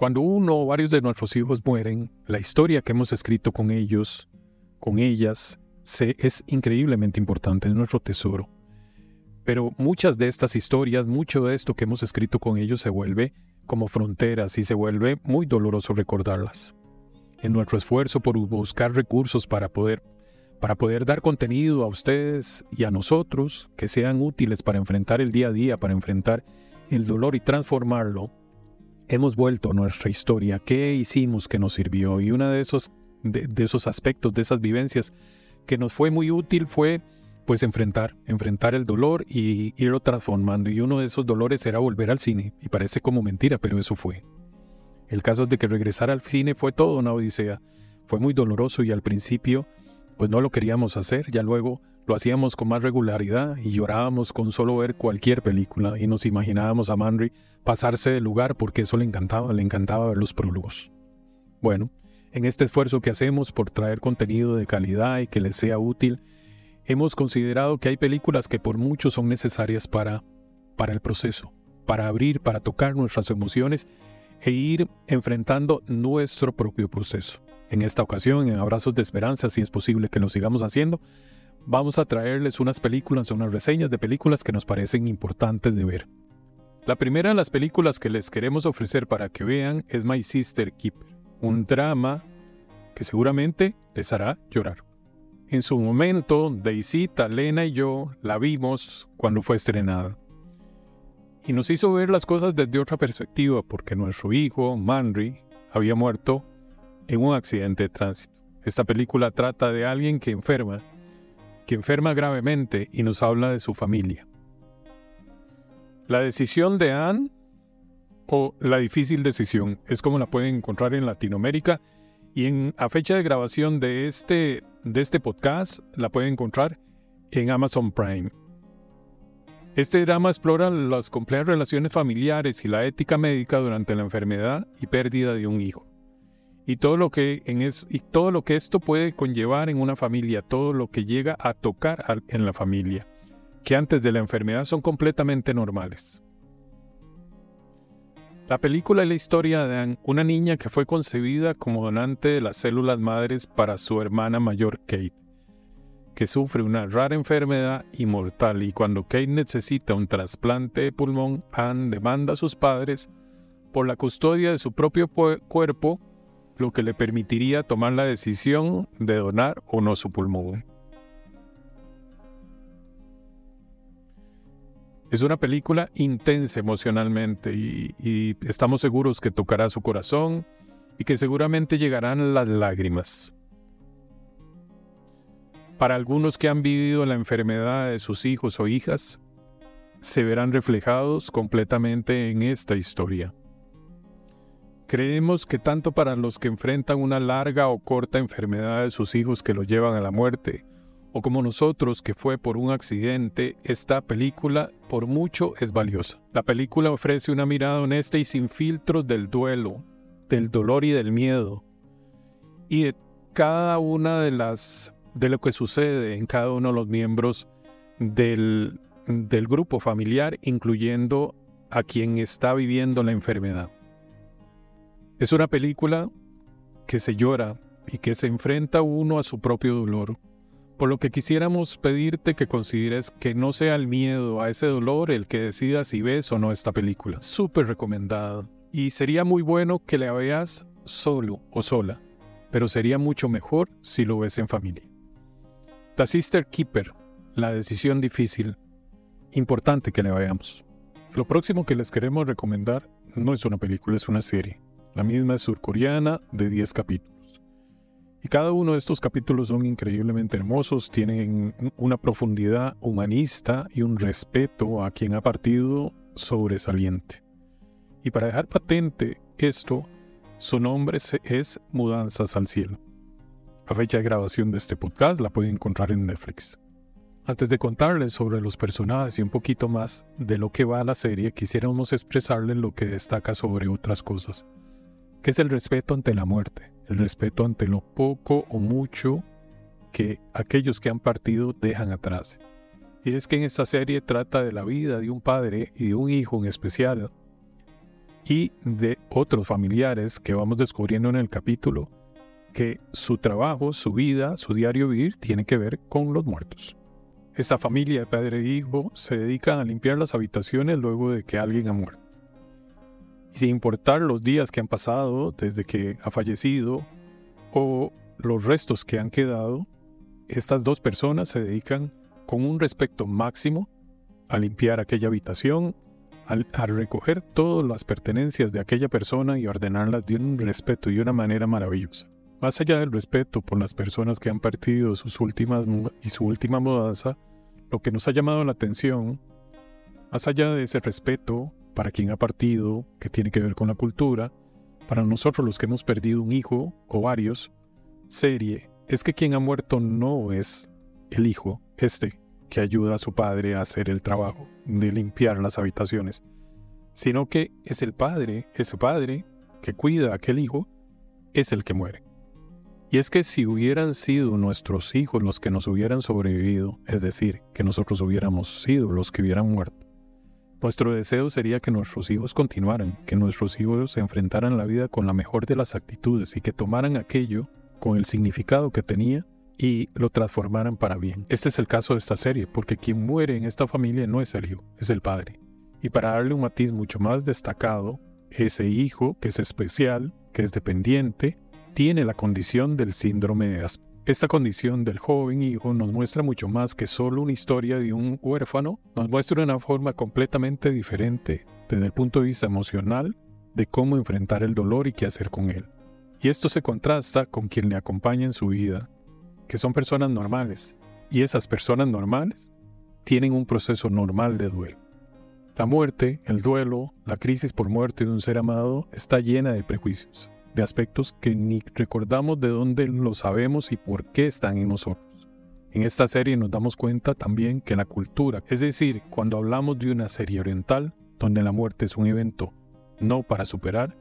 Cuando uno o varios de nuestros hijos mueren, la historia que hemos escrito con ellos, con ellas, se, es increíblemente importante, es nuestro tesoro. Pero muchas de estas historias, mucho de esto que hemos escrito con ellos se vuelve como fronteras y se vuelve muy doloroso recordarlas. En nuestro esfuerzo por buscar recursos para poder para poder dar contenido a ustedes y a nosotros que sean útiles para enfrentar el día a día, para enfrentar el dolor y transformarlo, hemos vuelto a nuestra historia. ¿Qué hicimos que nos sirvió? Y uno de esos, de, esos aspectos, de esas vivencias que nos fue muy útil fue pues enfrentar, enfrentar el dolor y irlo transformando. Y uno de esos dolores era volver al cine. Y parece como mentira, pero eso fue. El caso de que regresar al cine fue todo una odisea. Fue muy doloroso y al principio pues no lo queríamos hacer, ya luego lo hacíamos con más regularidad y llorábamos con solo ver cualquier película y nos imaginábamos a Manry pasarse del lugar porque eso le encantaba, le encantaba ver los prólogos. Bueno, en este esfuerzo que hacemos por traer contenido de calidad y que les sea útil, hemos considerado que hay películas que por mucho son necesarias para, para el proceso, para abrir, para tocar nuestras emociones e ir enfrentando nuestro propio proceso. En esta ocasión, en Abrazos de Esperanza, si es posible que lo sigamos haciendo, vamos a traerles unas películas, unas reseñas de películas que nos parecen importantes de ver. La primera de las películas que les queremos ofrecer para que vean es My Sister Keeper, un drama que seguramente les hará llorar. En su momento, Deisita, Lena y yo la vimos cuando fue estrenada. Y nos hizo ver las cosas desde otra perspectiva, porque nuestro hijo, Manry, había muerto en un accidente de tránsito. Esta película trata de alguien que enferma, que enferma gravemente y nos habla de su familia. La decisión de Anne o la difícil decisión es como la pueden encontrar en Latinoamérica y a fecha de grabación de este, de este podcast la pueden encontrar en Amazon Prime. Este drama explora las complejas relaciones familiares y la ética médica durante la enfermedad y pérdida de un hijo y todo lo que en es, y todo lo que esto puede conllevar en una familia, todo lo que llega a tocar en la familia, que antes de la enfermedad son completamente normales. La película es la historia de una niña que fue concebida como donante de las células madres para su hermana mayor Kate, que sufre una rara enfermedad inmortal y cuando Kate necesita un trasplante de pulmón, Anne demanda a sus padres por la custodia de su propio cuerpo lo que le permitiría tomar la decisión de donar o no su pulmón. Es una película intensa emocionalmente y, estamos seguros que tocará su corazón y que seguramente llegarán las lágrimas. Para algunos que han vivido la enfermedad de sus hijos o hijas, se verán reflejados completamente en esta historia. Creemos que tanto para los que enfrentan una larga o corta enfermedad de sus hijos que lo llevan a la muerte, o como nosotros que fue por un accidente, esta película por mucho es valiosa. La película ofrece una mirada honesta y sin filtros del duelo, del dolor y del miedo, y de cada una de las de lo que sucede en cada uno de los miembros del, del grupo familiar, incluyendo a quien está viviendo la enfermedad. Es una película que se llora y que se enfrenta uno a su propio dolor. Por lo que quisiéramos pedirte que consideres que no sea el miedo a ese dolor el que decida si ves o no esta película. Súper recomendada. Y sería muy bueno que la veas solo o sola, pero sería mucho mejor si lo ves en familia. The Sister Keeper, la decisión difícil. Importante que la veamos. Lo próximo que les queremos recomendar no es una película, es una serie. La misma es surcoreana de 10 capítulos. Y cada uno de estos capítulos son increíblemente hermosos, tienen una profundidad humanista y un respeto a quien ha partido sobresaliente. Y para dejar patente esto, su nombre es Mudanzas al Cielo. La fecha de grabación de este podcast la pueden encontrar en Netflix. Antes de contarles sobre los personajes y un poquito más de lo que va la serie, quisiéramos expresarles lo que destaca sobre otras cosas que es el respeto ante la muerte, el respeto ante lo poco o mucho que aquellos que han partido dejan atrás. Y es que en esta serie trata de la vida de un padre y de un hijo en especial, y de otros familiares que vamos descubriendo en el capítulo que su trabajo, su vida, su diario vivir tiene que ver con los muertos. Esta familia de padre e hijo se dedica a limpiar las habitaciones luego de que alguien ha muerto. Sin importar los días que han pasado desde que ha fallecido o los restos que han quedado, estas dos personas se dedican con un respeto máximo a limpiar aquella habitación, a, recoger todas las pertenencias de aquella persona y ordenarlas de un respeto y una manera maravillosa. Más allá del respeto por las personas que han partido sus últimas y su última mudanza, lo que nos ha llamado la atención, más allá de ese respeto para quien ha partido, que tiene que ver con la cultura, para nosotros los que hemos perdido un hijo o varios, serie, es que quien ha muerto no es el hijo, este, que ayuda a su padre a hacer el trabajo de limpiar las habitaciones, sino que es el padre, ese padre que cuida a aquel hijo, es el que muere. Y es que si hubieran sido nuestros hijos los que nos hubieran sobrevivido, es decir, que nosotros hubiéramos sido los que hubieran muerto, nuestro deseo sería que nuestros hijos continuaran, que nuestros hijos se enfrentaran la vida con la mejor de las actitudes y que tomaran aquello con el significado que tenía y lo transformaran para bien. Este es el caso de esta serie, porque quien muere en esta familia no es el hijo, es el padre. Y para darle un matiz mucho más destacado, ese hijo, que es especial, que es dependiente, tiene la condición del síndrome de Asperger. Esta condición del joven hijo nos muestra mucho más que solo una historia de un huérfano, nos muestra una forma completamente diferente desde el punto de vista emocional de cómo enfrentar el dolor y qué hacer con él. Y esto se contrasta con quien le acompaña en su vida, que son personas normales. Y esas personas normales tienen un proceso normal de duelo. La muerte, el duelo, la crisis por muerte de un ser amado está llena de prejuicios de aspectos que ni recordamos de dónde lo sabemos y por qué están en nosotros. En esta serie nos damos cuenta también que la cultura, es decir, cuando hablamos de una serie oriental, donde la muerte es un evento no para superar,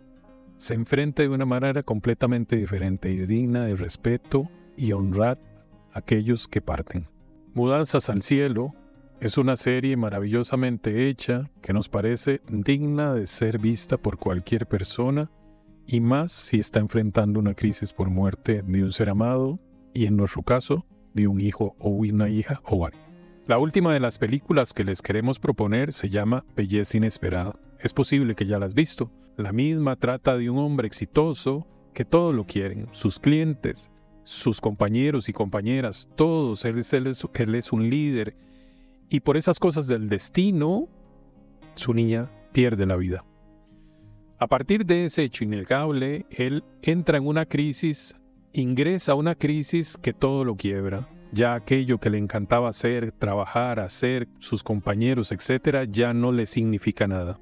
se enfrenta de una manera completamente diferente y digna de respeto y honrar a aquellos que parten. Mudanzas al cielo es una serie maravillosamente hecha que nos parece digna de ser vista por cualquier persona y más si está enfrentando una crisis por muerte de un ser amado y en nuestro caso de un hijo o una hija o varios. La última de las películas que les queremos proponer se llama Belleza Inesperada. Es posible que ya la has visto. La misma trata de un hombre exitoso que todo lo quieren, sus clientes, sus compañeros y compañeras, todos. Él es un líder. Y por esas cosas del destino, su niña pierde la vida. A partir de ese hecho innegable, él entra en una crisis, ingresa a una crisis que todo lo quiebra. Ya aquello que le encantaba hacer, trabajar, hacer, sus compañeros, etcétera, ya no le significa nada.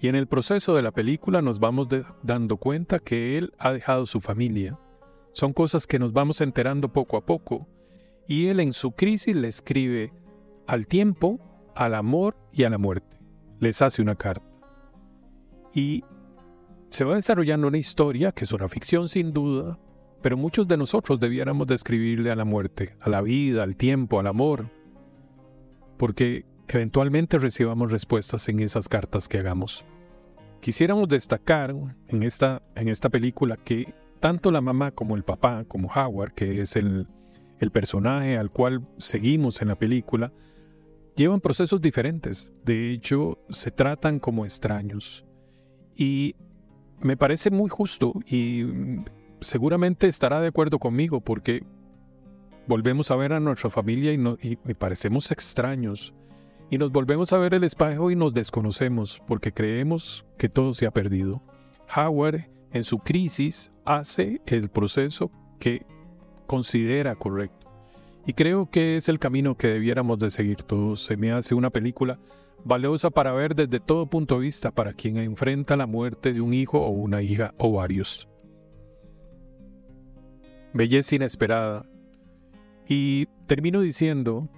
Y en el proceso de la película nos vamos dando cuenta que él ha dejado su familia. Son cosas que nos vamos enterando poco a poco. Y él en su crisis le escribe al tiempo, al amor y a la muerte. Les hace una carta. Y se va desarrollando una historia que es una ficción sin duda, pero muchos de nosotros debiéramos describirle a la muerte, a la vida, al tiempo, al amor, porque eventualmente recibamos respuestas en esas cartas que hagamos. Quisiéramos destacar en esta, en esta película que tanto la mamá como el papá, como Howard, que es el, el personaje al cual seguimos en la película, llevan procesos diferentes. De hecho, se tratan como extraños. Y me parece muy justo y seguramente estará de acuerdo conmigo porque volvemos a ver a nuestra familia y, me parecemos extraños. Y nos volvemos a ver el espejo y nos desconocemos porque creemos que todo se ha perdido. Howard, en su crisis, hace el proceso que considera correcto. Y creo que es el camino que debiéramos de seguir todos. Se me hace una película valiosa para ver desde todo punto de vista para quien enfrenta la muerte de un hijo o una hija o varios. Belleza inesperada. Y termino diciendo,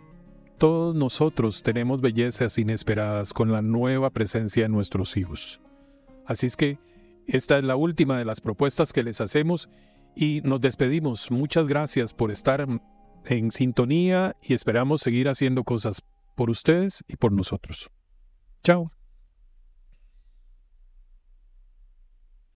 todos nosotros tenemos bellezas inesperadas con la nueva presencia de nuestros hijos. Así es que esta es la última de las propuestas que les hacemos y nos despedimos. Muchas gracias por estar en sintonía y esperamos seguir haciendo cosas por ustedes y por nosotros. Chao.